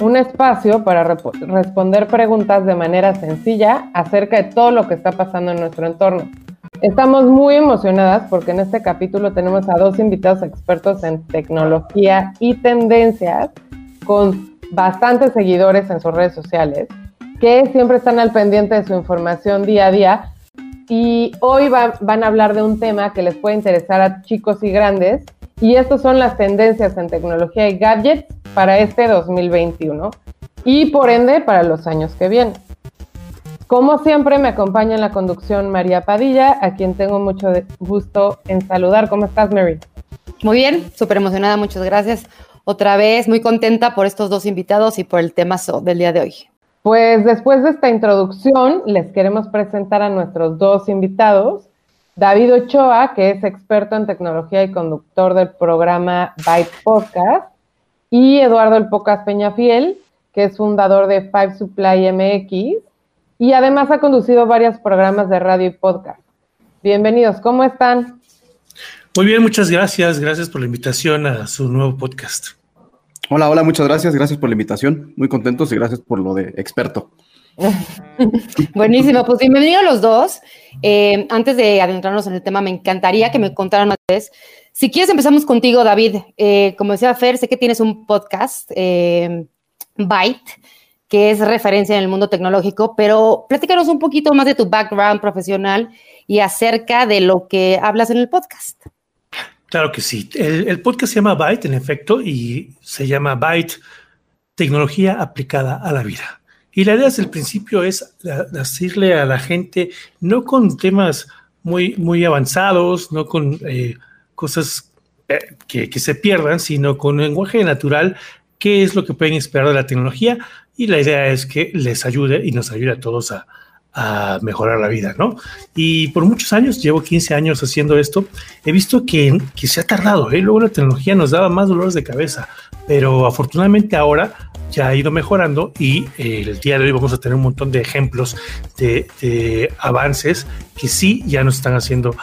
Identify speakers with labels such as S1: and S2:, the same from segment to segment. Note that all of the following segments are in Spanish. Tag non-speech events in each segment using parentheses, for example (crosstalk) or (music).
S1: un espacio para responder preguntas de manera sencilla acerca de todo lo que está pasando en nuestro entorno. Estamos muy emocionadas porque en este capítulo tenemos a dos invitados expertos en tecnología y tendencias con bastantes seguidores en sus redes sociales que siempre están al pendiente de su información día a día y hoy van a hablar de un tema que les puede interesar a chicos y grandes y estas son las tendencias en tecnología y gadgets para este 2021 y por ende para los años que vienen. Como siempre me acompaña en la conducción María Padilla, a quien tengo mucho gusto en saludar. ¿Cómo estás, Mary?
S2: Muy bien, súper emocionada, muchas gracias. Otra vez muy contenta por estos dos invitados y por el tema del día de hoy.
S1: Pues después de esta introducción, les queremos presentar a nuestros dos invitados. David Ochoa, que es experto en tecnología y conductor del programa Byte Podcast, y Eduardo El Pocas Peñafiel, que es fundador de Five Supply MX, y además ha conducido varios programas de radio y podcast. Bienvenidos, ¿cómo están?
S3: Muy bien, muchas gracias. Gracias por la invitación a su nuevo podcast.
S4: Hola, hola, muchas gracias. Gracias por la invitación. Muy contentos y gracias por lo de experto. (laughs)
S2: Buenísimo, pues bienvenidos los dos. Eh, antes de adentrarnos en el tema, me encantaría que me contaran ustedes. Si quieres, empezamos contigo, David. Eh, como decía Fer, sé que tienes un podcast, eh, Byte, que es referencia en el mundo tecnológico, pero platícanos un poquito más de tu background profesional y acerca de lo que hablas en el podcast.
S3: Claro que sí. El, el podcast se llama Byte, en efecto, y se llama Byte, tecnología aplicada a la vida. Y la idea desde el principio es decirle a la gente, no con temas muy, muy avanzados, no con eh, cosas eh, que, se pierdan, sino con lenguaje natural, qué es lo que pueden esperar de la tecnología. Y la idea es que les ayude y nos ayude a todos a, mejorar la vida, ¿no? Y por muchos años, llevo 15 años haciendo esto, he visto que, que se ha tardado, ¿eh? Luego la tecnología nos daba más dolores de cabeza, pero afortunadamente ahora ya ha ido mejorando y eh, el día de hoy vamos a tener un montón de ejemplos de, avances que sí ya nos están haciendo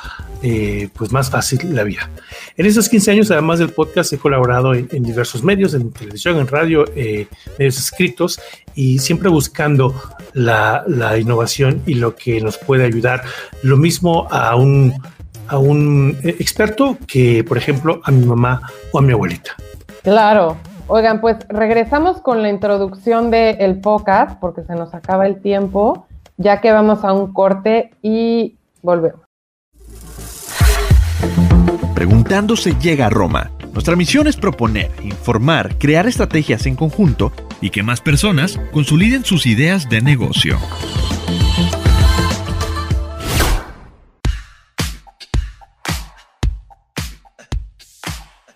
S3: eh, pues más fácil la vida. En esos 15 años, además del podcast, he colaborado en, diversos medios, en televisión, en radio, eh, medios escritos y siempre buscando la, innovación y lo que nos puede ayudar. Lo mismo a un, a un experto que, por ejemplo, a mi mamá o a mi abuelita.
S1: Claro, Oigan, pues regresamos con la introducción del el podcast porque se nos acaba el tiempo, ya que vamos a un corte y volvemos.
S5: Preguntándose llega a Roma. Nuestra misión es proponer, informar, crear estrategias en conjunto y que más personas consoliden sus ideas de negocio.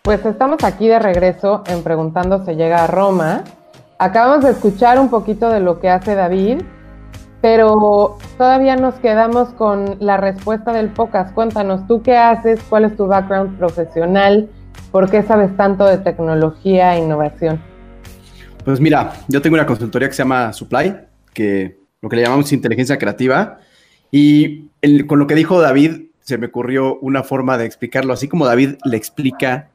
S1: Pues estamos aquí de regreso en Preguntando se llega a Roma. Acabamos de escuchar un poquito de lo que hace David, pero todavía nos quedamos con la respuesta del Pocas. Cuéntanos, ¿tú qué haces? ¿Cuál es tu background profesional? ¿Por qué sabes tanto de tecnología e innovación?
S4: Pues mira, yo tengo una consultoría que se llama Supply, que lo que le llamamos inteligencia creativa, y con lo que dijo David, se me ocurrió una forma de explicarlo, así como David le explica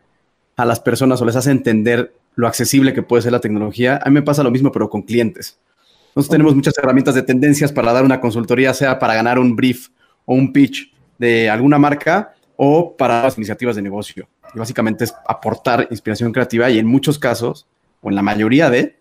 S4: a las personas o les hace entender lo accesible que puede ser la tecnología. A mí me pasa lo mismo, pero con clientes. Nosotros tenemos muchas herramientas de tendencias para dar una consultoría, sea para ganar un brief o un pitch de alguna marca o para las iniciativas de negocio. Y básicamente es aportar inspiración creativa y en muchos casos, o en la mayoría de,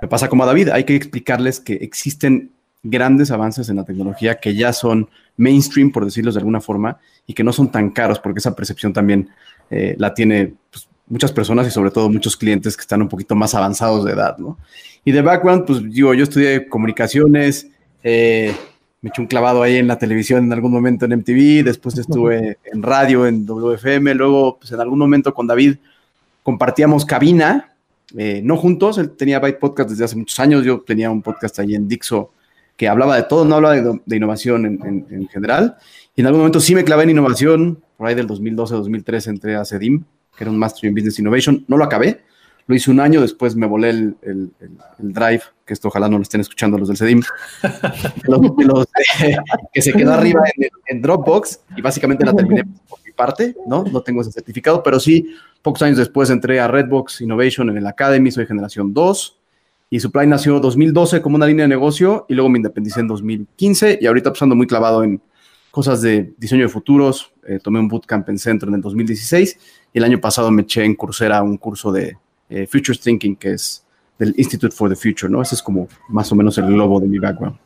S4: me pasa como a David, hay que explicarles que existen grandes avances en la tecnología que ya son mainstream, por decirlo de alguna forma, y que no son tan caros, porque esa percepción también eh, la tiene pues, muchas personas y sobre todo muchos clientes que están un poquito más avanzados de edad, ¿no? Y de background, pues digo, yo estudié comunicaciones, eh, me eché un clavado ahí en la televisión en algún momento en MTV, después estuve en radio en WFM, luego pues en algún momento con David compartíamos cabina, eh, no juntos, él tenía Byte Podcast desde hace muchos años, yo tenía un podcast ahí en Dixo que hablaba de todo, no hablaba de, innovación en, general, y en algún momento sí me clavé en innovación, por ahí del 2012-2013 entré a CEDIM, que era un Master in Business Innovation, no lo acabé, lo hice un año, después me volé el, drive, que esto ojalá no lo estén escuchando los del CEDIM, (laughs) que se quedó arriba en, Dropbox y básicamente la terminé por mi parte, ¿no? No tengo ese certificado, pero sí, pocos años después entré a Redbox Innovation en el Academy, soy generación 2 y Supply nació 2012 como una línea de negocio y luego me independicé en 2015 y ahorita pasando pues muy clavado en cosas de diseño de futuros, eh, tomé un bootcamp en Centro en el 2016 y el año pasado me eché en Coursera un curso de eh, Future Thinking, que es del Institute for the Future, ¿no? Ese es como más o menos el globo de mi background.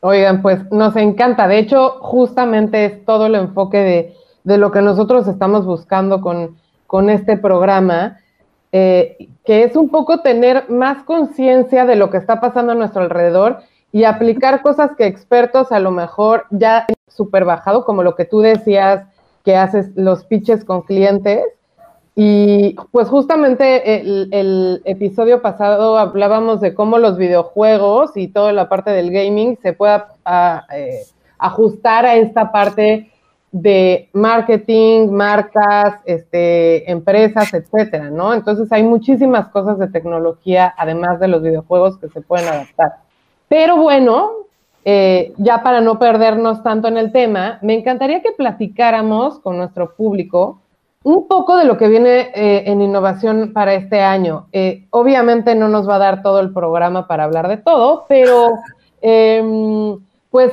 S1: Oigan, pues nos encanta. De hecho, justamente es todo el enfoque de, lo que nosotros estamos buscando con, con este programa, eh, que es un poco tener más conciencia de lo que está pasando a nuestro alrededor y aplicar cosas que expertos a lo mejor ya súper bajado, como lo que tú decías, que haces los pitches con clientes, y pues justamente el, episodio pasado hablábamos de cómo los videojuegos y toda la parte del gaming se pueda eh, ajustar a esta parte de marketing, marcas, este, empresas, etcétera, ¿no? Entonces hay muchísimas cosas de tecnología, además de los videojuegos, que se pueden adaptar. Pero bueno, eh, ya para no perdernos tanto en el tema, me encantaría que platicáramos con nuestro público un poco de lo que viene eh, en innovación para este año. Eh, obviamente no nos va a dar todo el programa para hablar de todo, pero (laughs) em, pues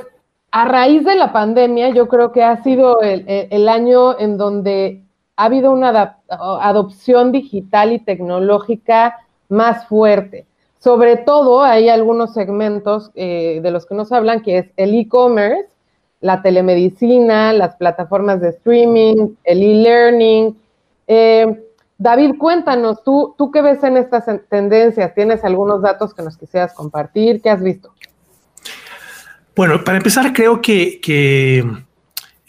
S1: a raíz de la pandemia yo creo que ha sido el, año en donde ha habido una adopción digital y tecnológica más fuerte. Sobre todo hay algunos segmentos eh, de los que nos hablan, que es el e-commerce, la telemedicina, las plataformas de streaming, el e-learning. Eh, David, cuéntanos, ¿tú, ¿tú qué ves en estas tendencias? ¿Tienes algunos datos que nos quisieras compartir? ¿Qué has visto?
S3: Bueno, para empezar, creo que,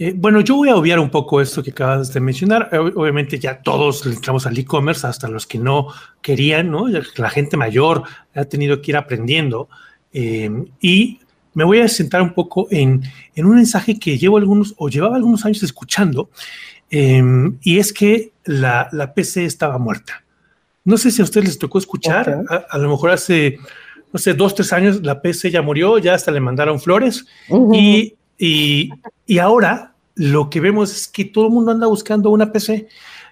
S3: eh, bueno, yo voy a obviar un poco esto que acabas de mencionar. Obviamente ya todos entramos al e-commerce, hasta los que no querían, ¿no? La gente mayor ha tenido que ir aprendiendo. Eh, y me voy a sentar un poco en, un mensaje que llevo algunos o llevaba algunos años escuchando, em, y es que la, PC estaba muerta. No sé si a ustedes les tocó escuchar, a, lo mejor hace, no sé, dos, tres años la PC ya murió, ya hasta le mandaron flores, y, y, ahora lo que vemos es que todo el mundo anda buscando una PC.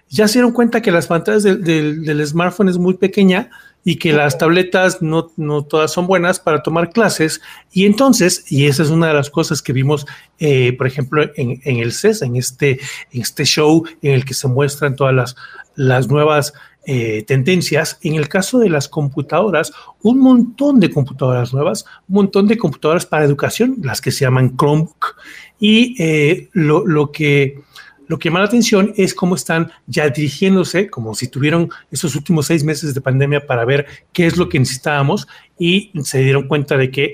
S3: Ya se dieron cuenta que las pantallas del, del smartphone es muy pequeña, y que las tabletas no, no, todas son buenas para tomar clases. Y entonces, y esa es una de las cosas que vimos, eh, por ejemplo, en, en, el CES, en este, en este show en el que se muestran todas las, las nuevas eh, tendencias. En el caso de las computadoras, un montón de computadoras nuevas, un montón de computadoras para educación, las que se llaman Chromebook. Y eh, lo, lo que lo que llama la atención es cómo están ya dirigiéndose, como si tuvieron esos últimos seis meses de pandemia para ver qué es lo que necesitábamos y se dieron cuenta de que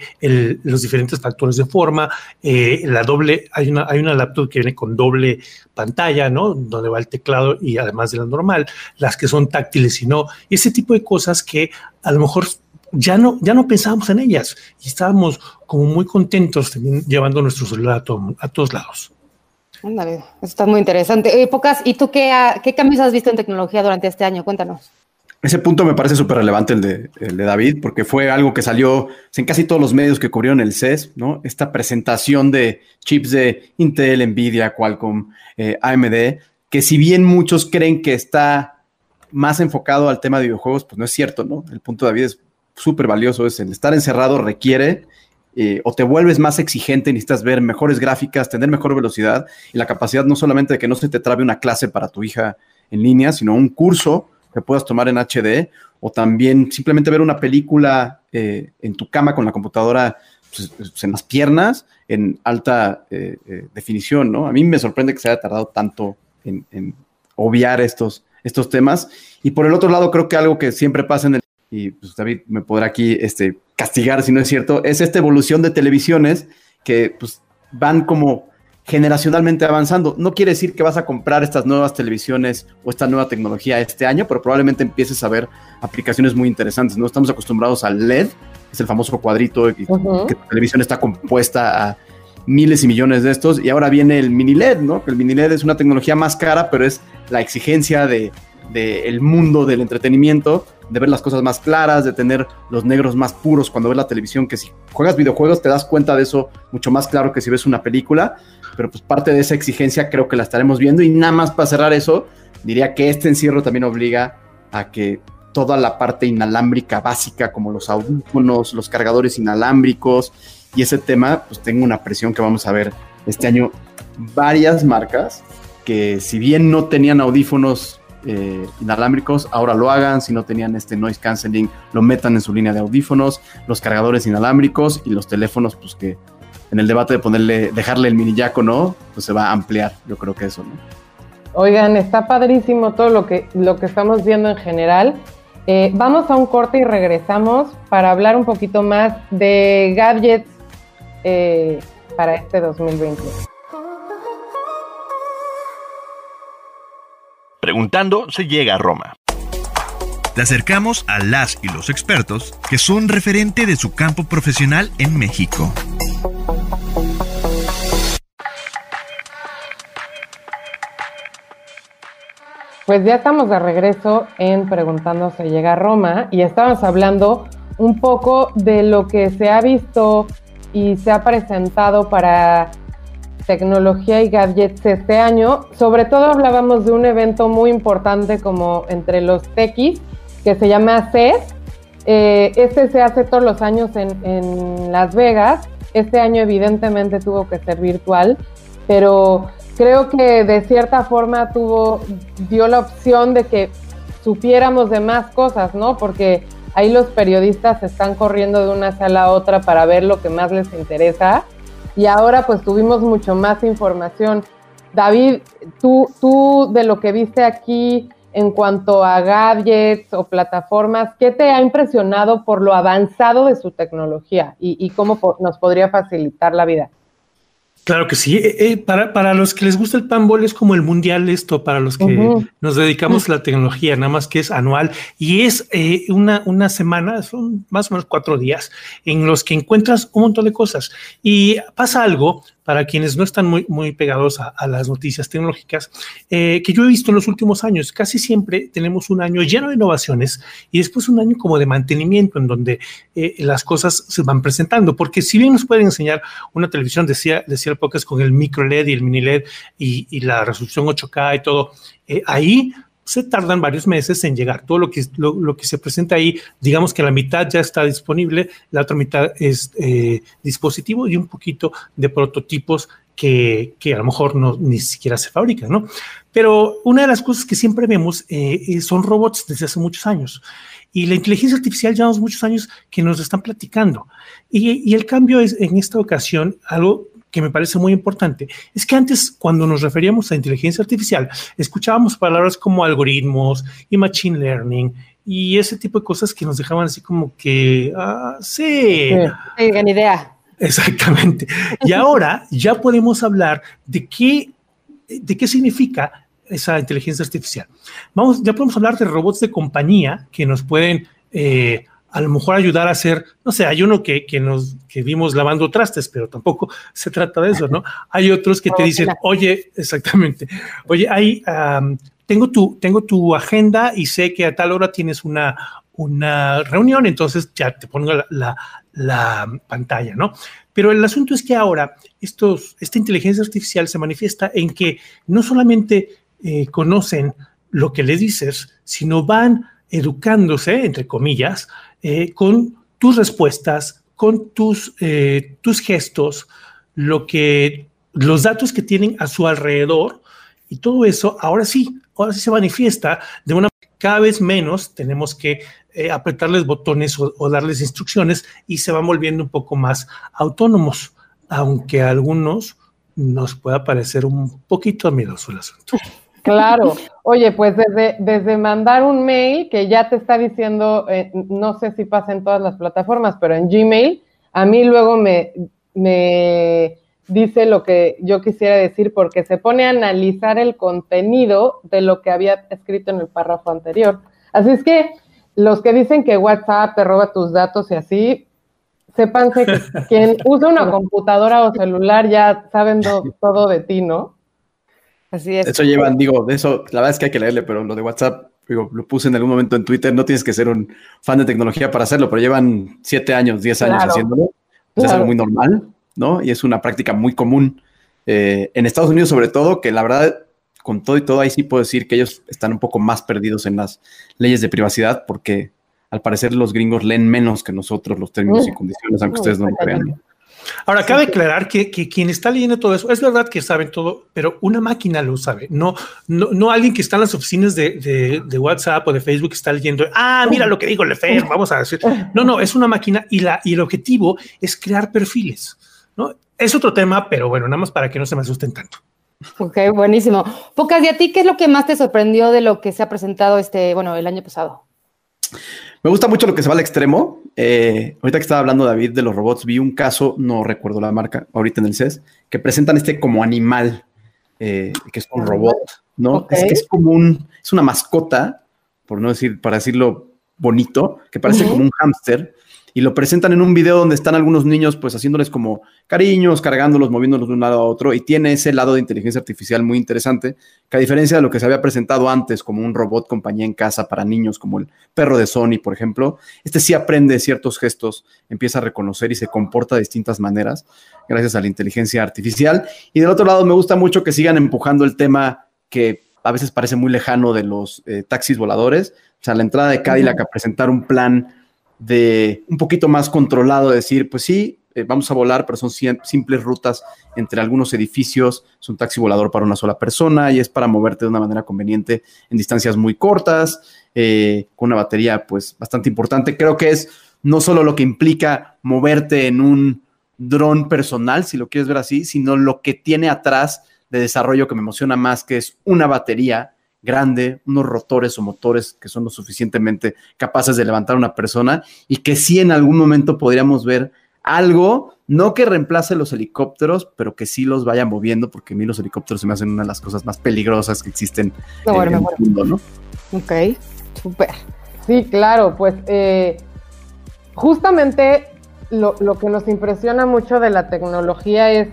S3: los diferentes factores de forma, eh, la doble, hay una, hay una laptop que viene con doble pantalla, ¿no? Donde va el teclado y además de la normal, las que son táctiles y no, ese tipo de cosas que a lo mejor ya no, ya no pensábamos en ellas y estábamos como muy contentos llevando nuestro celular a todos lados.
S2: Ándale, eso está muy interesante. Eh, Pocas, ¿y tú qué, cambios has visto en tecnología durante este año? Cuéntanos.
S4: Ese punto me parece súper relevante el de, el de, David, porque fue algo que salió en casi todos los medios que cubrieron el CES, ¿no? Esta presentación de chips de Intel, Nvidia, Qualcomm, eh, AMD, que si bien muchos creen que está más enfocado al tema de videojuegos, pues no es cierto, ¿no? El punto de David es súper valioso, es el estar encerrado requiere eh, o te vuelves más exigente, necesitas ver mejores gráficas, tener mejor velocidad y la capacidad no solamente de que no se te trabe una clase para tu hija en línea, sino un curso que puedas tomar en HD o también simplemente ver una película eh, en tu cama con la computadora pues, pues, en las piernas en alta eh, definición, ¿no? A mí me sorprende que se haya tardado tanto en, en, obviar estos, estos temas. Y por el otro lado, creo que algo que siempre pasa en el, y pues David me podrá aquí este, castigar si no es cierto, es esta evolución de televisiones que pues, van como generacionalmente avanzando. No quiere decir que vas a comprar estas nuevas televisiones o esta nueva tecnología este año, pero probablemente empieces a ver aplicaciones muy interesantes. No estamos acostumbrados al LED, es el famoso cuadrito que, la televisión está compuesta a miles y millones de estos y ahora viene el mini LED, ¿no? El mini LED es una tecnología más cara, pero es la exigencia de, de el mundo del entretenimiento de ver las cosas más claras, de tener los negros más puros cuando ves la televisión, que si juegas videojuegos te das cuenta de eso mucho más claro que si ves una película, pero pues parte de esa exigencia creo que la estaremos viendo. Y nada más para cerrar eso, diría que este encierro también obliga a que toda la parte inalámbrica básica como los audífonos, los cargadores inalámbricos y ese tema, pues tengo una presión que vamos a ver este año varias marcas que si bien no tenían audífonos eh, inalámbricos, ahora lo hagan, si no tenían este noise canceling, lo metan en su línea de audífonos, los cargadores inalámbricos y los teléfonos, pues que en el debate de ponerle, dejarle el mini jack o no, pues se va a ampliar, yo creo que eso, ¿no?
S1: Oigan, está padrísimo todo lo que, lo que estamos viendo en general. Eh, vamos a un corte y regresamos para hablar un poquito más de gadgets eh, para este 2020.
S5: Preguntando se llega a Roma. Te acercamos a las y los expertos que son referente de su campo profesional en México.
S1: Pues ya estamos de regreso en Preguntando se llega a Roma y estamos hablando un poco de lo que se ha visto y se ha presentado para tecnología y gadgets este año. Sobre todo hablábamos de un evento muy importante como entre los techies, que se llama CES. Eh, este se hace todos los años en, en Las Vegas. Este año evidentemente tuvo que ser virtual, pero creo que de cierta forma tuvo, dio la opción de que supiéramos de más cosas, ¿no? Porque ahí los periodistas están corriendo de una sala a otra para ver lo que más les interesa y ahora pues tuvimos mucho más información. David, tú, tú de lo que viste aquí en cuanto a gadgets o plataformas, ¿qué te ha impresionado por lo avanzado de su tecnología y, y cómo nos podría facilitar la vida?
S3: Claro que sí. Eh, eh, para, para, los que les gusta el panball es como el mundial esto, para los que nos dedicamos a la tecnología, nada más que es anual. Y es eh, una, una semana, son más o menos cuatro días en los que encuentras un montón de cosas. Y pasa algo para quienes no están muy, muy pegados a, las noticias tecnológicas, eh, que yo he visto en los últimos años. Casi siempre tenemos un año lleno de innovaciones y después un año como de mantenimiento en donde eh, las cosas se van presentando. Porque si bien nos pueden enseñar una televisión, decía, decía el podcast con el micro LED y el mini LED y, la resolución 8K y todo, eh, ahí se tardan varios meses en llegar. Todo lo que, lo, que se presenta ahí, digamos que la mitad ya está disponible, la otra mitad es eh, dispositivo y un poquito de prototipos que, que, a lo mejor no, ni siquiera se fabrican, ¿no? Pero una de las cosas que siempre vemos eh, eh, son robots desde hace muchos años. Y la inteligencia artificial llevamos muchos años que nos están platicando. Y, y el cambio es en esta ocasión algo que me parece muy importante, es que antes cuando nos referíamos a inteligencia artificial, escuchábamos palabras como algoritmos y machine learning y ese tipo de cosas que nos dejaban así como que, ah, sí.
S2: Sí, idea.
S3: Exactamente. Y (laughs) ahora ya podemos hablar de qué, de qué significa esa inteligencia artificial. Vamos, ya podemos hablar de robots de compañía que nos pueden eh, a lo mejor ayudar a hacer, no sé, hay uno que, que nos que vimos lavando trastes, pero tampoco se trata de eso, ¿no? Hay otros que te dicen, oye, exactamente, oye, hay, tengo, tu, tengo tu agenda y sé que a tal hora tienes una, una reunión, entonces ya te pongo la, la, pantalla, ¿no? Pero el asunto es que ahora estos, esta inteligencia artificial se manifiesta en que no solamente eh, conocen lo que le dices, sino van educándose, entre comillas, eh, con tus respuestas, con tus, eh, tus gestos, lo que, los datos que tienen a su alrededor y todo eso, ahora sí, ahora sí se manifiesta de una cada vez menos tenemos que eh, apretarles botones o, darles instrucciones y se van volviendo un poco más autónomos, aunque a algunos nos pueda parecer un poquito miedoso el asunto.
S1: Claro. (laughs) Oye, pues desde, desde mandar un mail que ya te está diciendo, eh, no sé si pasa en todas las plataformas, pero en Gmail, a mí luego me, me dice lo que yo quisiera decir porque se pone a analizar el contenido de lo que había escrito en el párrafo anterior. Así es que los que dicen que WhatsApp te roba tus datos y así, sépanse que (laughs) quien usa una computadora o celular ya saben todo de ti, ¿no?
S4: Así es. Eso llevan, digo, de eso, la verdad es que hay que leerle, pero lo de WhatsApp, digo, lo puse en algún momento en Twitter, no tienes que ser un fan de tecnología para hacerlo, pero llevan siete años, diez años haciéndolo. Es algo muy normal, ¿no? Y es una práctica muy común eh, en Estados Unidos, sobre todo, que la verdad, con todo y todo, ahí sí puedo decir que ellos están un poco más perdidos en las leyes de privacidad, porque al parecer los gringos leen menos que nosotros los términos y condiciones, aunque ustedes no lo crean.
S3: Ahora, cabe aclarar que, quien está leyendo todo eso, es verdad que saben todo, pero una máquina lo sabe, no, no, alguien que está en las oficinas de, WhatsApp o de Facebook está leyendo, ah, mira lo que digo Lefer, (laughs) vamos a decir. No, no, es una máquina y, la, y el objetivo es crear perfiles, ¿no? Es otro tema, pero bueno, nada más para que no se me asusten tanto.
S2: Ok, buenísimo. Pocas, ¿y a ti qué es lo que más te sorprendió de lo que se ha presentado este, bueno, el año pasado?
S4: Me gusta mucho lo que se va al extremo. Eh, ahorita que estaba hablando David de los robots, vi un caso, no recuerdo la marca, ahorita en el CES, que presentan este como animal, eh, que es un robot, ¿no? Es que es como un, es una mascota, por no decir, para decirlo bonito, que parece como un hámster, y lo presentan en un video donde están algunos niños pues haciéndoles como cariños, cargándolos, moviéndolos de un lado a otro y tiene ese lado de inteligencia artificial muy interesante, que a diferencia de lo que se había presentado antes como un robot compañía en casa para niños como el perro de Sony, por ejemplo, este sí aprende ciertos gestos, empieza a reconocer y se comporta de distintas maneras gracias a la inteligencia artificial. Y del otro lado me gusta mucho que sigan empujando el tema que a veces parece muy lejano de los eh, taxis voladores, o sea, la entrada de Cadillac a presentar un plan de un poquito más controlado, decir, pues sí, eh, vamos a volar, pero son simples rutas entre algunos edificios, es un taxi volador para una sola persona y es para moverte de una manera conveniente en distancias muy cortas, eh, con una batería pues bastante importante. Creo que es no solo lo que implica moverte en un dron personal, si lo quieres ver así, sino lo que tiene atrás de desarrollo que me emociona más, que es una batería grande, unos rotores o motores que son lo suficientemente capaces de levantar a una persona y que sí en algún momento podríamos ver algo, no que reemplace los helicópteros, pero que sí los vaya moviendo, porque a mí los helicópteros se me hacen una de las cosas más peligrosas que existen en el mundo, ¿no?
S2: Ok, súper.
S1: Sí, claro, pues eh, justamente lo, lo que nos impresiona mucho de la tecnología es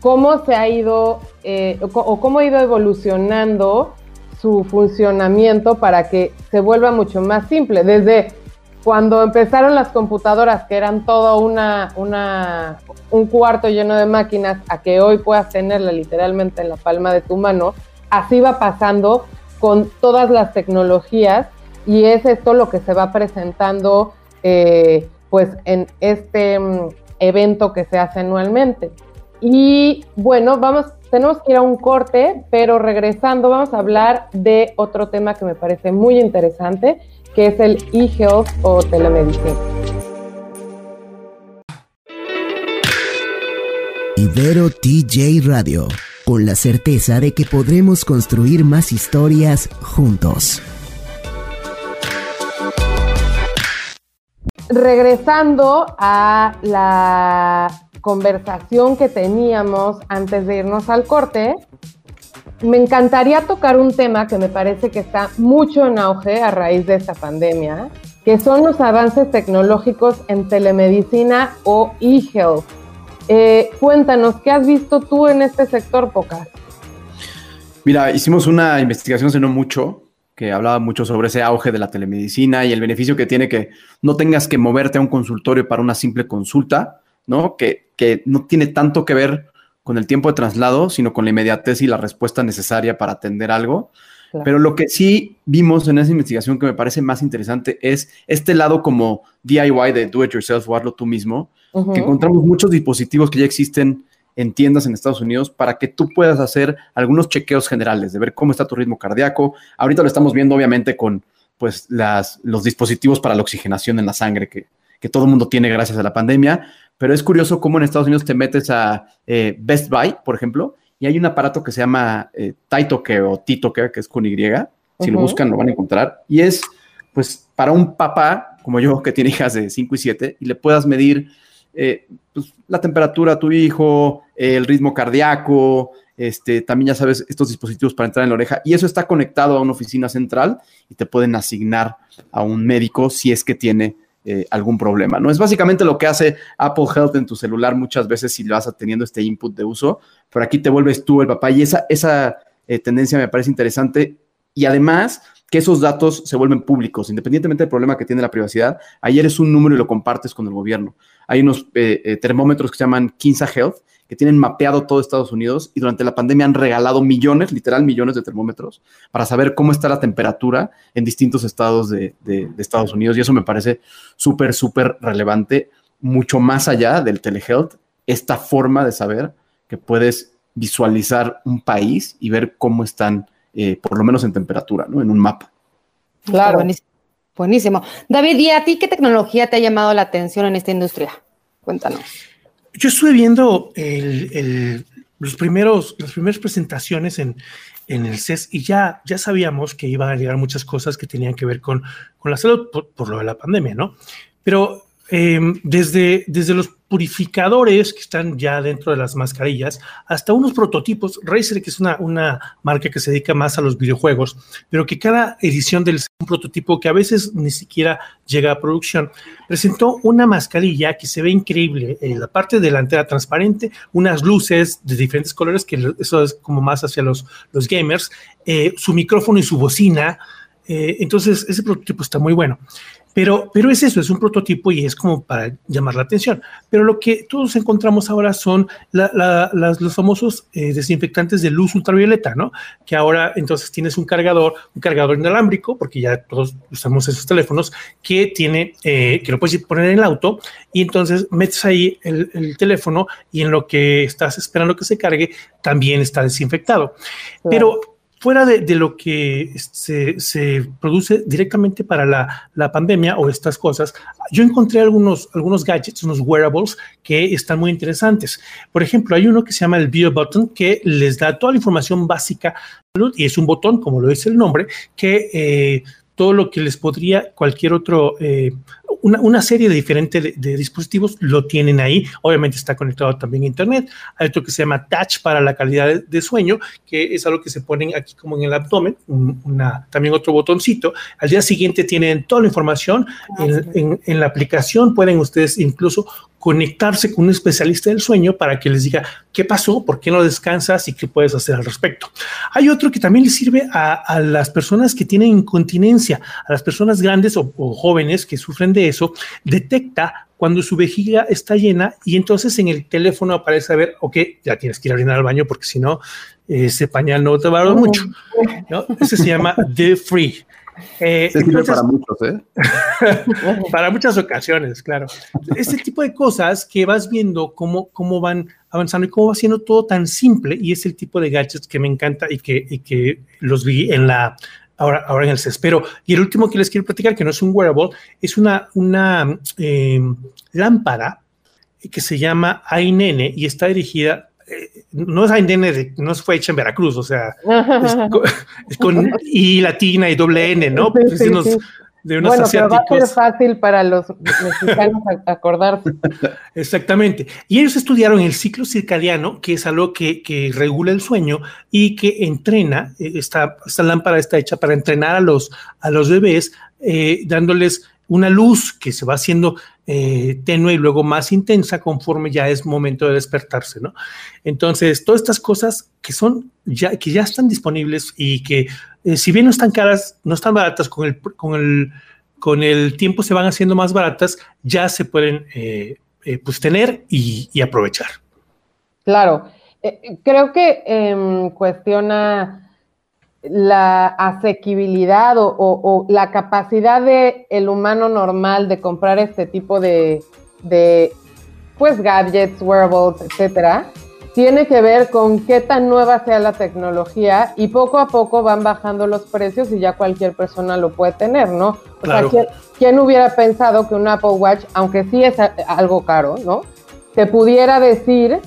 S1: cómo se ha ido eh, o, cómo ha ido evolucionando su funcionamiento para que se vuelva mucho más simple. Desde cuando empezaron las computadoras, que eran todo una, una, un cuarto lleno de máquinas, a que hoy puedas tenerla literalmente en la palma de tu mano, así va pasando con todas las tecnologías y es esto lo que se va presentando eh, pues en este mm, evento que se hace anualmente. Y bueno, vamos, tenemos que ir a un corte, pero regresando vamos a hablar de otro tema que me parece muy interesante, que es el e-health o telemedicina.
S6: Ibero TJ Radio, con la certeza de que podremos construir más historias juntos.
S1: Regresando a la conversación que teníamos antes de irnos al corte, me encantaría tocar un tema que me parece que está mucho en auge a raíz de esta pandemia, que son los avances tecnológicos en telemedicina o e-health. Eh, cuéntanos, ¿qué has visto tú en este sector, Pocas?
S4: Mira, hicimos una investigación hace no mucho que hablaba mucho sobre ese auge de la telemedicina y el beneficio que tiene que no tengas que moverte a un consultorio para una simple consulta, ¿no? Que, que no tiene tanto que ver con el tiempo de traslado, sino con la inmediatez y la respuesta necesaria para atender algo. Pero lo que sí vimos en esa investigación que me parece más interesante es este lado como DIY de do it yourself o hazlo tú mismo, que encontramos muchos dispositivos que ya existen en tiendas en Estados Unidos para que tú puedas hacer algunos chequeos generales de ver cómo está tu ritmo cardíaco. Ahorita lo estamos viendo obviamente con pues las, los dispositivos para la oxigenación en la sangre que, que todo el mundo tiene gracias a la pandemia. Pero es curioso cómo en Estados Unidos te metes a eh, Best Buy, por ejemplo, y hay un aparato que se llama eh, o Titocare, que es con Y. Si lo buscan, lo van a encontrar. Y es, pues, para un papá como yo, que tiene hijas de 5 y 7, y le puedas medir eh, pues, la temperatura a tu hijo, el ritmo cardíaco, este, también ya sabes, estos dispositivos para entrar en la oreja, y eso está conectado a una oficina central y te pueden asignar a un médico si es que tiene eh, algún problema, ¿no? Es básicamente lo que hace Apple Health en tu celular muchas veces si vas teniendo este input de uso, pero aquí te vuelves tú el papá y esa, esa eh, tendencia me parece interesante y además que esos datos se vuelven públicos, independientemente del problema que tiene la privacidad. Ayer es un número y lo compartes con el gobierno. Hay unos eh, termómetros que se llaman Kinsa Health, que tienen mapeado todo Estados Unidos y durante la pandemia han regalado millones, literal millones de termómetros para saber cómo está la temperatura en distintos estados de, Estados Unidos. Y eso me parece súper, súper relevante, mucho más allá del telehealth, esta forma de saber que puedes visualizar un país y ver cómo están, eh, por lo menos en temperatura, ¿no? En un mapa.
S2: Claro. Buenísimo. David, ¿y a ti qué tecnología te ha llamado la atención en esta industria? Cuéntanos.
S3: Yo estuve viendo los primeros, las primeras presentaciones en, el CES y ya, ya sabíamos que iban a llegar muchas cosas que tenían que ver con, con la salud por, lo de la pandemia, ¿no? Pero em, desde, desde los purificadores que están ya dentro de las mascarillas, hasta unos prototipos. Razer, que es una, una marca que se dedica más a los videojuegos, pero que cada edición del un prototipo que a veces ni siquiera llega a producción, presentó una mascarilla que se ve increíble, en la parte delantera transparente, unas luces de diferentes colores, que eso es como más hacia los, los gamers, eh, su micrófono y su bocina. Eh, entonces, ese prototipo está muy bueno. Pero, pero es eso, es un prototipo y es como para llamar la atención. Pero lo que todos encontramos ahora son los famosos eh, desinfectantes de luz ultravioleta, ¿no? Que ahora entonces tienes un cargador, un cargador inalámbrico, porque ya todos usamos esos teléfonos, que tiene, eh, que lo puedes poner en el auto y entonces metes ahí el, teléfono y en lo que estás esperando que se cargue, también está desinfectado. Pero fuera de, lo que se, produce directamente para la, pandemia o estas cosas, yo encontré algunos, algunos gadgets, unos wearables que están muy interesantes. Por ejemplo, hay uno que se llama el Bio Button que les da toda la información básica y es un botón, como lo dice el nombre, que eh, todo lo que les podría cualquier otro eh, una, serie de diferentes de, dispositivos lo tienen ahí. Obviamente está conectado también a Internet. Hay otro que se llama Touch para la calidad de, sueño, que es algo que se ponen aquí como en el abdomen, una, también otro botoncito. Al día siguiente tienen toda la información ah, en, en la aplicación. Pueden ustedes incluso conectarse con un especialista del sueño para que les diga qué pasó, por qué no descansas y qué puedes hacer al respecto. Hay otro que también le sirve a, las personas que tienen incontinencia, a las personas grandes o, jóvenes que sufren de eso, detecta cuando su vejiga está llena y entonces en el teléfono aparece a ver, ok, ya tienes que ir a orinar al baño porque si no, ese pañal no te va a dar mucho. Ese se llama (laughs) The Free.
S4: Eh, para muchos, ¿eh? (laughs)
S3: para muchas ocasiones, claro. Este tipo de cosas que vas viendo cómo, cómo van avanzando y cómo va siendo todo tan simple y es el tipo de gadgets que me encanta y que, y que los vi en la ahora, ahora en el CES. Pero, y el último que les quiero platicar, que no es un wearable, es una, una em, lámpara que se llama iNene y está dirigida no es ANN, no fue hecha en Veracruz, o sea, es (laughs) con, I latina y doble N, ¿no?
S1: Pues de unos bueno, pero va a ser fácil para los mexicanos acordarse. (laughs)
S3: Exactamente. Y ellos estudiaron el ciclo circadiano, que es algo que, que regula el sueño y que entrena, eh, esta, esta lámpara está hecha para entrenar a los, a los bebés, eh, dándoles una luz que se va haciendo eh, tenue y luego más intensa conforme ya es momento de despertarse, ¿no? Entonces, todas estas cosas que son ya, que ya están disponibles y que eh, si bien no están caras, no están baratas, con el, con el, con el tiempo se van haciendo más baratas, ya se pueden eh, pues tener y, y aprovechar.
S1: Claro, creo que em, cuestiona la asequibilidad o, la capacidad de el humano normal de comprar este tipo de, pues gadgets, wearables, etcétera, tiene que ver con qué tan nueva sea la tecnología y poco a poco van bajando los precios y ya cualquier persona lo puede tener, ¿no? O sea, ¿quién, hubiera pensado que un Apple Watch, aunque sí es algo caro, ¿no? Te pudiera decir,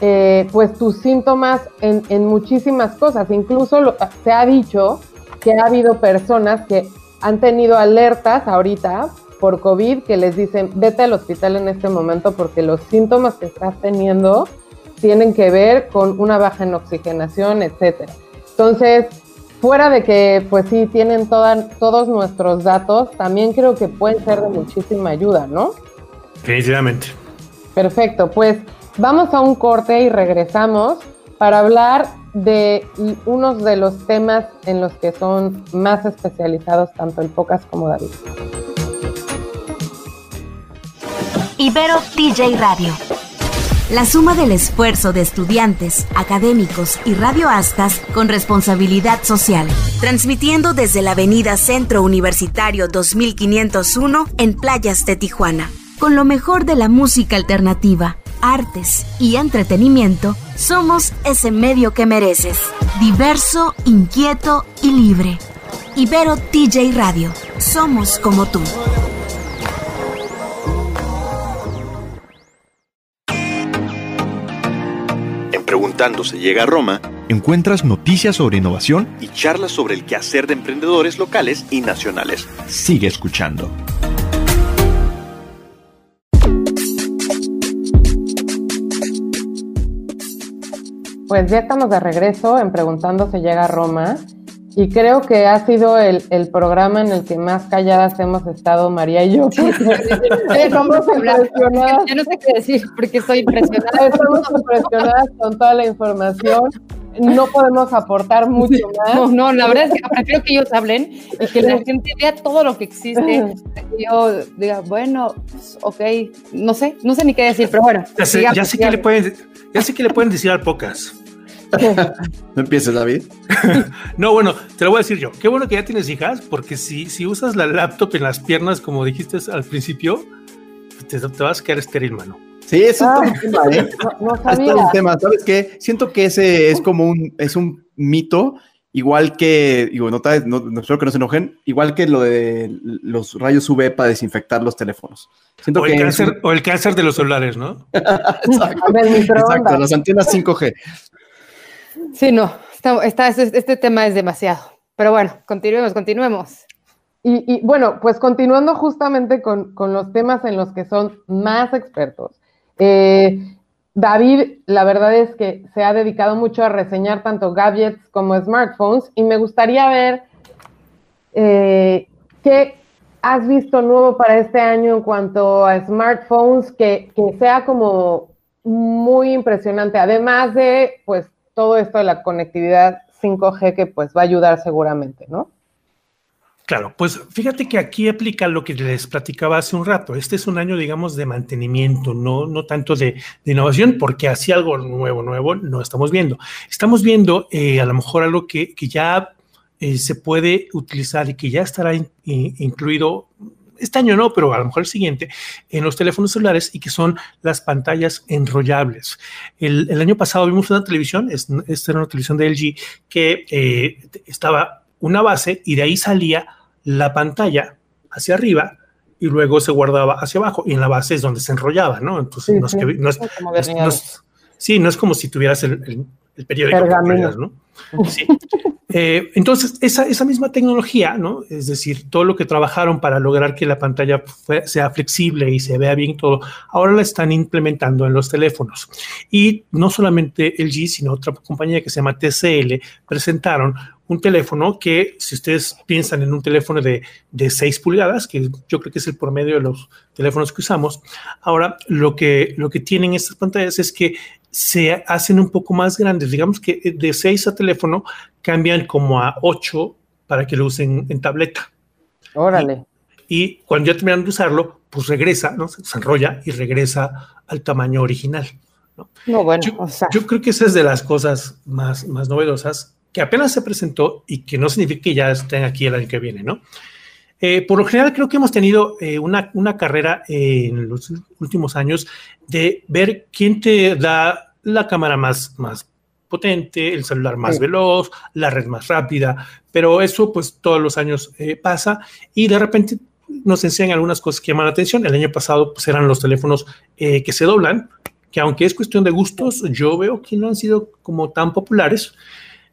S1: eh, pues, tus síntomas en, muchísimas cosas. Incluso se ha dicho que ha habido personas que han tenido alertas ahorita por COVID que les dicen, vete al hospital en este momento porque los síntomas que estás teniendo tienen que ver con una baja en oxigenación, etcétera. Entonces, fuera de que pues sí tienen todos nuestros datos, también creo que pueden ser de muchísima ayuda, ¿no?
S3: Definitivamente.
S1: Perfecto, pues vamos a un corte y regresamos para hablar de unos de los temas en los que son más especializados tanto el Pocas como David.
S7: Ibero TJ Radio. La suma del esfuerzo de estudiantes, académicos y radioastas con responsabilidad social. Transmitiendo desde la Avenida Centro Universitario 2501 en Playas de Tijuana. Con lo mejor de la música alternativa, artes y entretenimiento, somos ese medio que mereces. Diverso, inquieto y libre. Ibero TJ Radio. Somos como tú.
S5: Preguntando se llega a Roma, encuentras noticias sobre innovación y charlas sobre el quehacer de emprendedores locales y nacionales. Sigue escuchando.
S1: Pues ya estamos de regreso en Preguntando se llega a Roma. Y creo que ha sido el, programa en el que más calladas hemos estado María y yo. (laughs)
S2: Estamos impresionadas. Yo no sé qué decir porque estoy impresionada. (laughs)
S1: Estamos impresionadas con toda la información. No podemos aportar mucho más.
S2: No, no, la verdad es que prefiero que ellos hablen y que la gente vea todo lo que existe. Y (laughs) yo diga, bueno, pues, ok, no sé, no sé ni qué decir, pero bueno.
S3: Ya sé, ya sé que le pueden, ya sé que le pueden decir al pocas. (laughs)
S4: no empieces, David. (laughs)
S3: no, bueno, te lo voy a decir yo. Qué bueno que ya tienes hijas, porque si, si usas la laptop en las piernas, como dijiste al principio, te, vas a quedar estéril, mano.
S4: Sí, eso es un tema, ¿eh? No, un tema. ¿Sabes qué? Siento que ese es como un, es un mito, igual que, digo, no, no, espero que no se enojen, igual que lo de los rayos UV para desinfectar los teléfonos.
S3: Siento o, el cáncer, o el cáncer de los celulares, ¿no? (laughs)
S4: exacto, exacto, las antenas 5G.
S2: Sí, no, está, este, este, tema es demasiado. Pero bueno, continuemos, continuemos.
S1: Y, bueno, pues continuando justamente con, los temas en los que son más expertos. Eh, David, la verdad es que se ha dedicado mucho a reseñar tanto gadgets como smartphones y me gustaría ver eh, qué has visto nuevo para este año en cuanto a smartphones que, que sea como muy impresionante, además de pues todo esto de la conectividad 5G que pues va a ayudar seguramente, ¿no?
S3: Claro, pues fíjate que aquí aplica lo que les platicaba hace un rato. Este es un año, digamos, de mantenimiento, no, no tanto de, innovación, porque así algo nuevo, nuevo no estamos viendo. Estamos viendo eh, a lo mejor algo que, ya eh, se puede utilizar y que ya estará incluido este año no, pero a lo mejor el siguiente, en los teléfonos celulares y que son las pantallas enrollables. El, año pasado vimos una televisión, esta era una televisión de LG, que eh, estaba una base y de ahí salía la pantalla hacia arriba y luego se guardaba hacia abajo y en la base es donde se enrollaba, ¿no? Entonces, no, es, sí, no es como si tuvieras el, el periódico. ¿no? (laughs) Sí. Eh, entonces, esa, misma tecnología, ¿no? Es decir, todo lo que trabajaron para lograr que la pantalla sea flexible y se vea bien todo, ahora la están implementando en los teléfonos. Y no solamente LG, sino otra compañía que se llama TCL, presentaron un teléfono que, si ustedes piensan en un teléfono de, de 6 pulgadas, que yo creo que es el promedio de los teléfonos que usamos, ahora lo que, lo que tienen estas pantallas es que se hacen un poco más grandes. Digamos que eh, de 6 a teléfono cambian como a 8 para que lo usen en tableta.
S1: Órale.
S3: Y, cuando ya terminan de usarlo, pues regresa, ¿no? Se enrolla y regresa al tamaño original.
S1: No, bueno,
S3: yo, yo, creo que esa es de las cosas más, más novedosas que apenas se presentó y que no significa que ya estén aquí el año que viene, ¿no? Eh, por lo general, creo que hemos tenido eh, una, una, carrera en los últimos años de ver quién te da la cámara más, más potente, el celular más veloz, la red más rápida, pero eso pues todos los años eh, pasa y de repente nos enseñan algunas cosas que llaman la atención. El año pasado pues eran los teléfonos eh, que se doblan, que aunque es cuestión de gustos, yo veo que no han sido como tan populares,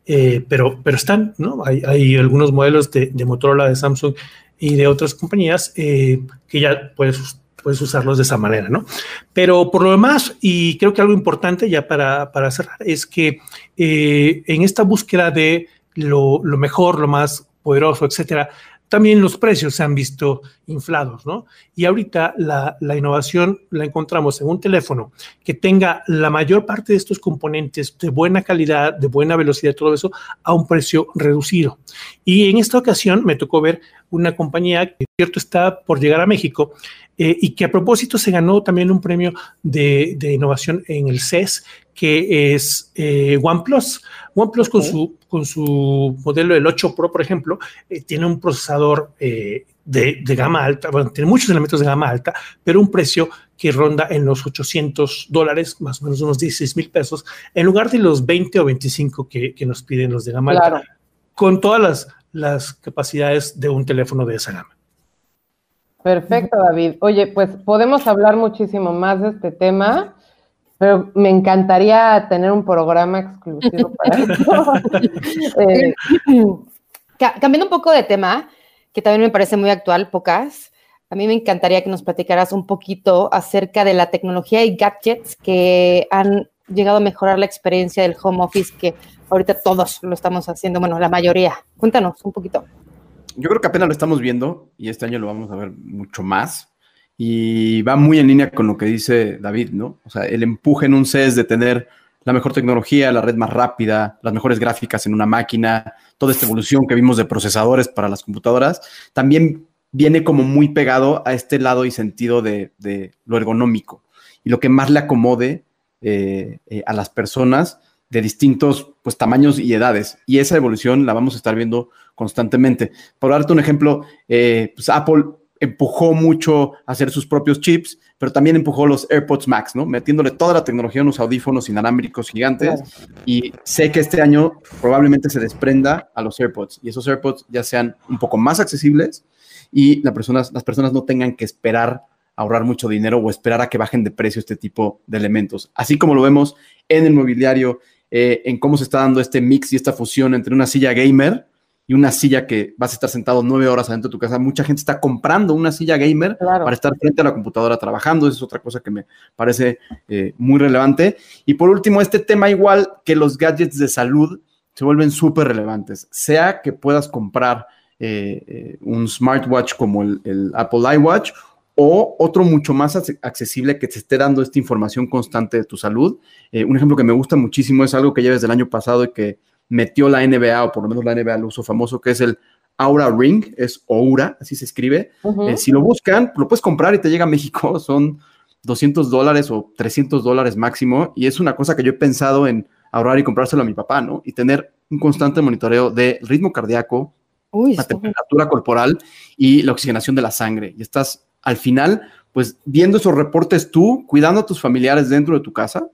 S3: eh, pero, pero están, ¿no? Hay, hay algunos modelos de, de, Motorola, de Samsung y de otras compañías que ya puedes puedes usarlos de esa manera, ¿no? Pero por lo demás, y creo que algo importante ya para, para cerrar, es que eh, en esta búsqueda de lo, lo, mejor, lo más poderoso, etcétera, también los precios se han visto inflados, ¿no? Y ahorita la, la, innovación la encontramos en un teléfono que tenga la mayor parte de estos componentes de buena calidad, de buena velocidad, todo eso, a un precio reducido. Y en esta ocasión me tocó ver una compañía que, cierto, está por llegar a México eh, y que a propósito se ganó también un premio de, de innovación en el CES, que es eh, OnePlus. OnePlus con, su, con su modelo el 8 Pro, por ejemplo, eh, tiene un procesador de, de, gama alta, bueno, tiene muchos elementos de gama alta, pero un precio que ronda en los 800 dólares, más o menos unos 16 mil pesos, en lugar de los 20 o 25 que, que nos piden los de gama claro. alta, con todas las, las capacidades de un teléfono de esa gama.
S1: Perfecto, David. Oye, pues podemos hablar muchísimo más de este tema, pero me encantaría tener un programa exclusivo para (laughs) eso.
S2: eh, Cambiando un poco de tema, que también me parece muy actual, pocas. A mí me encantaría que nos platicaras un poquito acerca de la tecnología y gadgets que han llegado a mejorar la experiencia del home office, que ahorita todos lo estamos haciendo, bueno, la mayoría. Cuéntanos un poquito.
S4: Yo creo que apenas lo estamos viendo y este año lo vamos a ver mucho más. Y va muy en línea con lo que dice David, ¿no? O sea, el empuje en un CES de tener la mejor tecnología, la red más rápida, las mejores gráficas en una máquina, toda esta evolución que vimos de procesadores para las computadoras, también viene como muy pegado a este lado y sentido de, lo ergonómico y lo que más le acomode eh, eh, a las personas de distintos pues, tamaños y edades. Y esa evolución la vamos a estar viendo constantemente. Por darte un ejemplo, eh, pues Apple empujó mucho a hacer sus propios chips, pero también empujó los AirPods Max, ¿no? Metiéndole toda la tecnología en los audífonos inalámbricos gigantes. Y sé que este año probablemente se desprenda a los AirPods y esos AirPods ya sean un poco más accesibles y las personas, las personas no tengan que esperar ahorrar mucho dinero o esperar a que bajen de precio este tipo de elementos. Así como lo vemos en el mobiliario, eh, en cómo se está dando este mix y esta fusión entre una silla gamer y una silla que vas a estar sentado nueve horas adentro de tu casa. Mucha gente está comprando una silla gamer claro. para estar frente a la computadora trabajando. Esa es otra cosa que me parece eh, muy relevante. Y por último, este tema igual que los gadgets de salud se vuelven súper relevantes. Sea que puedas comprar eh, eh, un smartwatch como el, el, Apple iWatch o otro mucho más accesible que te esté dando esta información constante de tu salud. Eh, un ejemplo que me gusta muchísimo es algo que lleva desde el año pasado y que metió la NBA, o por lo menos la NBA lo uso famoso, que es el Aura Ring, es Oura, así se escribe. Uh -huh. eh, si lo buscan, lo puedes comprar y te llega a México, (laughs) son 200 dólares o 300 dólares máximo, y es una cosa que yo he pensado en ahorrar y comprárselo a mi papá, ¿no? Y tener un constante monitoreo del ritmo cardíaco, Uy, la temperatura bien. corporal y la oxigenación de la sangre. Y estás al final, pues viendo esos reportes tú, cuidando a tus familiares dentro de tu casa,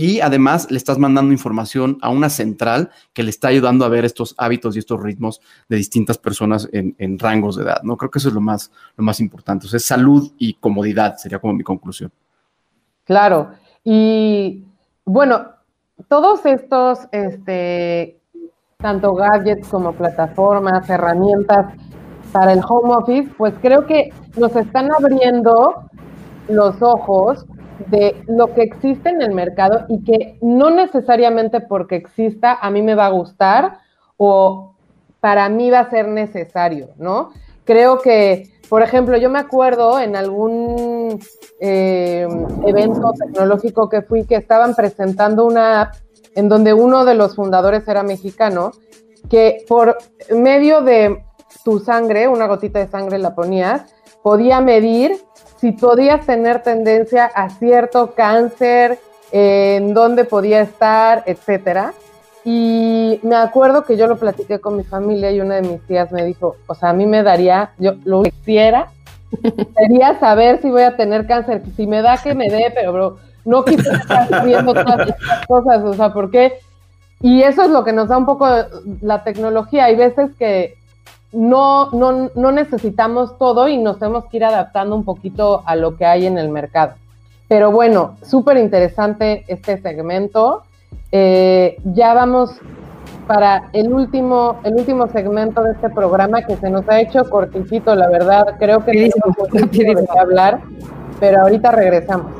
S4: y además le estás mandando información a una central que le está ayudando a ver estos hábitos y estos ritmos de distintas personas en, rangos de edad, ¿no? Creo que eso es lo más, lo más importante. O sea, salud y comodidad sería como mi conclusión.
S1: Claro. Y bueno, todos estos, este, tanto gadgets como plataformas, herramientas para el home office, pues creo que nos están abriendo los ojos de lo que existe en el mercado y que no necesariamente porque exista a mí me va a gustar o para mí va a ser necesario, ¿no? Creo que, por ejemplo, yo me acuerdo en algún eh, evento tecnológico que fui que estaban presentando una app en donde uno de los fundadores era mexicano, que por medio de tu sangre, una gotita de sangre la ponías, podía medir si podías tener tendencia a cierto cáncer, eh, en dónde podía estar, etcétera. Y me acuerdo que yo lo platiqué con mi familia y una de mis tías me dijo, o sea, a mí me daría, yo lo que quisiera, (laughs) sería saber si voy a tener cáncer. Si me da, que me dé, pero bro, no quisiera estar viendo todas estas cosas, o sea, ¿por qué? Y eso es lo que nos da un poco la tecnología. Hay veces que no, no, no necesitamos todo y nos tenemos que ir adaptando un poquito a lo que hay en el mercado. Pero bueno, súper interesante este segmento. Eh, ya vamos para el último, el último segmento de este programa que se nos ha hecho cortito, la verdad. Creo que tenemos de hablar, pero ahorita regresamos.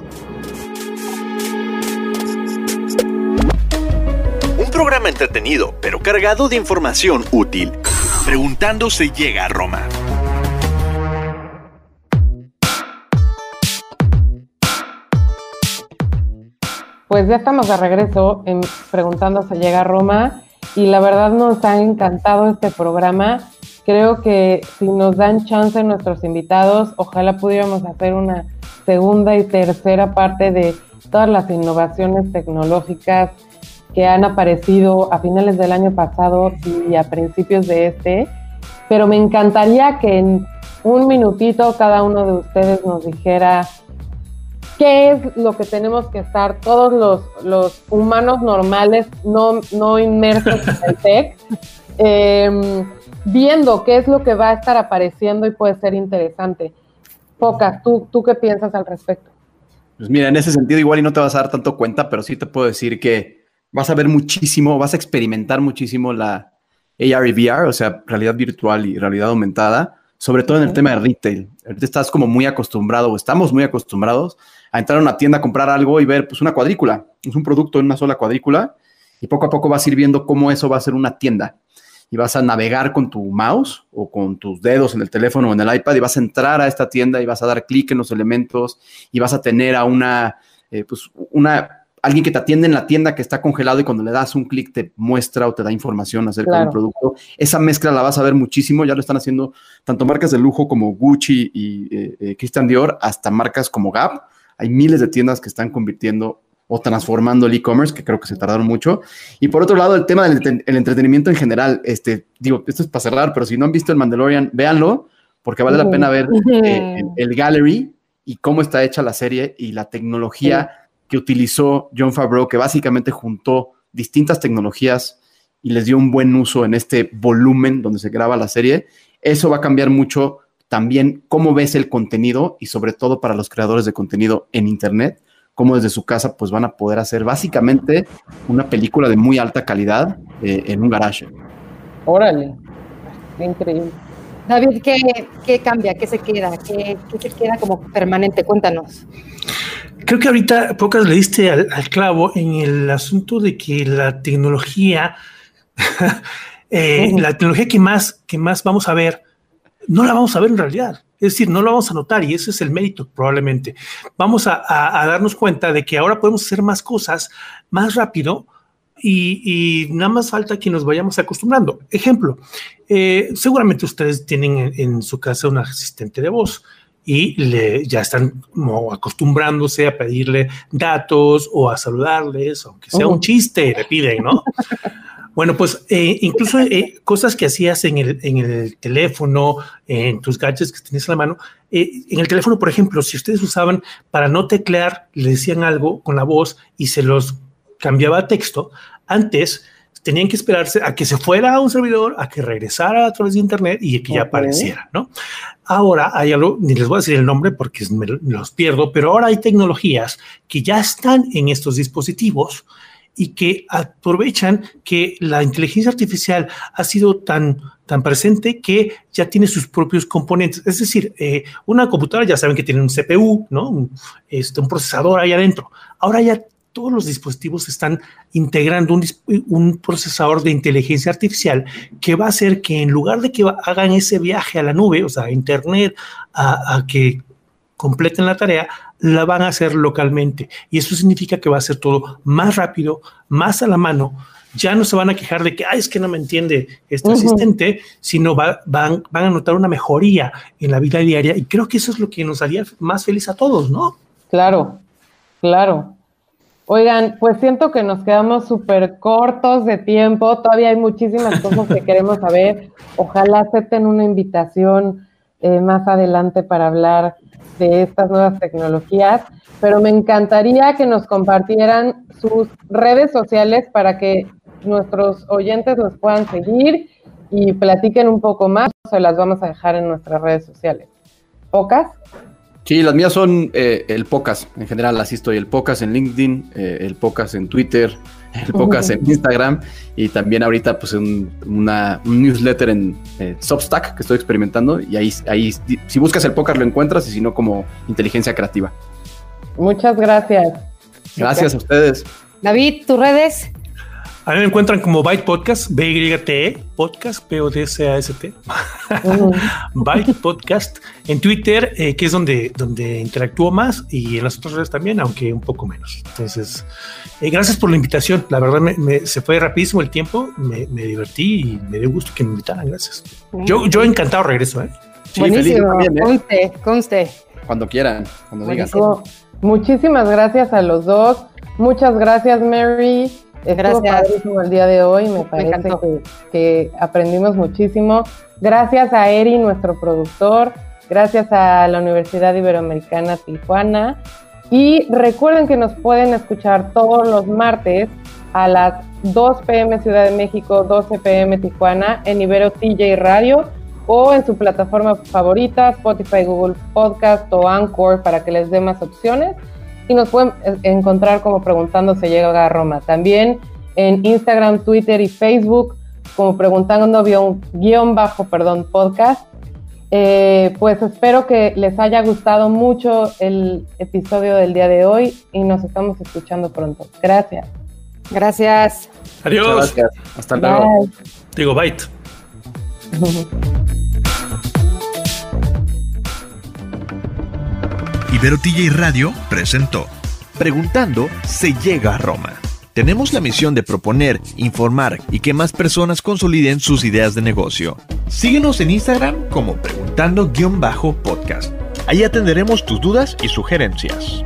S5: Un programa entretenido, pero cargado de información útil. Preguntando se llega a Roma.
S1: Pues ya estamos de regreso en Preguntando se llega a Roma y la verdad nos ha encantado este programa. Creo que si nos dan chance nuestros invitados, ojalá pudiéramos hacer una segunda y tercera parte de todas las innovaciones tecnológicas que han aparecido a finales del año pasado y a principios de este. Pero me encantaría que en un minutito cada uno de ustedes nos dijera qué es lo que tenemos que estar todos los, los humanos normales, no, no inmersos en el tech, (laughs) em, viendo qué es lo que va a estar apareciendo y puede ser interesante. Pocas, ¿tú, ¿tú qué piensas al respecto?
S4: Pues mira, en ese sentido igual y no te vas a dar tanto cuenta, pero sí te puedo decir que vas a ver muchísimo, vas a experimentar muchísimo la AR y VR, o sea, realidad virtual y realidad aumentada, sobre todo en el tema de retail. Ahorita estás como muy acostumbrado o estamos muy acostumbrados a entrar a una tienda a comprar algo y ver pues una cuadrícula, es un producto en una sola cuadrícula y poco a poco vas a ir viendo cómo eso va a ser una tienda y vas a navegar con tu mouse o con tus dedos en el teléfono o en el iPad y vas a entrar a esta tienda y vas a dar clic en los elementos y vas a tener a una, eh, pues una, alguien que te atiende en la tienda que está congelado y cuando le das un clic te muestra o te da información acerca del producto. Esa mezcla la vas a ver muchísimo, ya lo están haciendo tanto marcas de lujo como Gucci y eh, eh, Christian Dior, hasta marcas como Gap. Hay miles de tiendas que están convirtiendo o transformando el e-commerce, que creo que se tardaron mucho. Y por otro lado, el tema del entretenimiento en general, este, digo, esto es para cerrar, pero si no han visto el Mandalorian, véanlo, porque vale la pena ver eh, (laughs) el, gallery y cómo está hecha la serie y la tecnología que utilizó John Favreau, que básicamente juntó distintas tecnologías y les dio un buen uso en este volumen donde se graba la serie. Eso va a cambiar mucho también cómo ves el contenido y sobre todo para los creadores de contenido en Internet, cómo desde su casa pues van a poder hacer básicamente una película de muy alta calidad eh, en un garage.
S1: Órale, increíble.
S2: David, ¿qué, cambia? ¿Qué se queda? ¿Qué, se queda como permanente? Cuéntanos.
S3: Creo que ahorita pocas le diste al, clavo en el asunto de que la tecnología, (laughs) eh, la tecnología que más, que más vamos a ver no la vamos a ver en realidad. Es decir, no la vamos a notar y ese es el mérito probablemente. Vamos a, darnos cuenta de que ahora podemos hacer más cosas más rápido y, nada más falta que nos vayamos acostumbrando. Ejemplo, eh, seguramente ustedes tienen en, su casa un asistente de voz y le, ya están como acostumbrándose a pedirle datos o a saludarles, aunque sea un chiste, le piden, ¿no? (laughs) Bueno, pues eh, incluso eh, cosas que hacías en el, en el teléfono, en tus gadgets que tenías en la mano, eh, en el teléfono, por ejemplo, si ustedes usaban para no teclear, le decían algo con la voz y se los cambiaba texto, antes tenían que esperarse a que se fuera a un servidor, a que regresara a través de internet y que ya apareciera, ¿no? Ahora hay algo, ni les voy a decir el nombre porque me los pierdo, pero ahora hay tecnologías que ya están en estos dispositivos y que aprovechan que la inteligencia artificial ha sido tan, tan presente que ya tiene sus propios componentes. Es decir, eh, una computadora ya saben que tiene un CPU, ¿no? Un, este, un procesador ahí adentro. Ahora ya todos los dispositivos están integrando un, un, procesador de inteligencia artificial que va a hacer que en lugar de que hagan ese viaje a la nube, o sea, a Internet, a, a que completen la tarea, la van a hacer localmente. Y eso significa que va a ser todo más rápido, más a la mano. Ya no se van a quejar de que, ay, es que no me entiende este asistente, sino van, van a notar una mejoría en la vida diaria. Y creo que eso es lo que nos haría más feliz a todos, ¿no?
S1: Claro, claro. Oigan, pues siento que nos quedamos súper cortos de tiempo. Todavía hay muchísimas cosas que queremos saber. Ojalá acepten una invitación eh, más adelante para hablar de estas nuevas tecnologías, pero me encantaría que nos compartieran sus redes sociales para que nuestros oyentes los puedan seguir y platiquen un poco más. Se las vamos a dejar en nuestras redes sociales. ¿Pocas?
S4: Sí, las mías son eh, el Pocas, en general así estoy, el Pocas en LinkedIn, eh, el Pocas en Twitter, (laughs) el Pocas en Instagram y también ahorita pues un, una, un newsletter en eh, Substack que estoy experimentando y ahí, ahí si buscas el Pocas lo encuentras y si no como inteligencia creativa.
S1: Muchas gracias.
S4: Gracias a ustedes.
S2: David, tus redes.
S3: A mí me encuentran como Byte Podcast, B-Y-T-E, Podcast, P-O-D-C-A-S-T. (laughs) Byte Podcast en Twitter, eh, que es donde, donde interactúo más, y en las otras redes también, aunque un poco menos. Entonces, eh, gracias por la invitación. La verdad, me, se fue rapidísimo el tiempo, me, divertí y me dio gusto que me invitaran. Gracias. Yo, yo encantado regreso. ¿eh?
S2: Buenísimo, conste, conste.
S4: Cuando quieran, cuando digan.
S1: Muchísimas gracias a los dos. Muchas gracias, Mary. Estuvo Gracias. el día de hoy, me parece que, aprendimos muchísimo. Gracias a Eri, nuestro productor, gracias a la Universidad Iberoamericana Tijuana. Y recuerden que nos pueden escuchar todos los martes a las 2 pm Ciudad de México, 12 pm Tijuana en Ibero TJ Radio o en su plataforma favorita, Spotify, Google Podcast o Anchor para que les dé más opciones y nos pueden encontrar como preguntando si llega a Roma. También en Instagram, Twitter y Facebook como preguntando guion bajo, perdón, podcast. Eh, pues espero que les haya gustado mucho el episodio del día de hoy y nos estamos escuchando pronto. Gracias.
S2: Gracias.
S3: Adiós.
S4: Hasta luego.
S3: Digo, bye. (laughs)
S5: Ibero TJ Radio presentó Preguntando se llega a Roma. Tenemos la misión de proponer, informar y que más personas consoliden sus ideas de negocio. Síguenos en Instagram como preguntando-podcast. Ahí atenderemos tus dudas y sugerencias.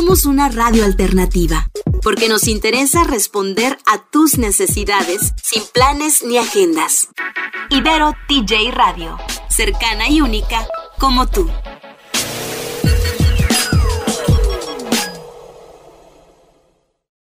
S7: Somos una radio alternativa porque nos interesa responder a tus necesidades sin planes ni agendas. Ibero TJ Radio, cercana y única como tú.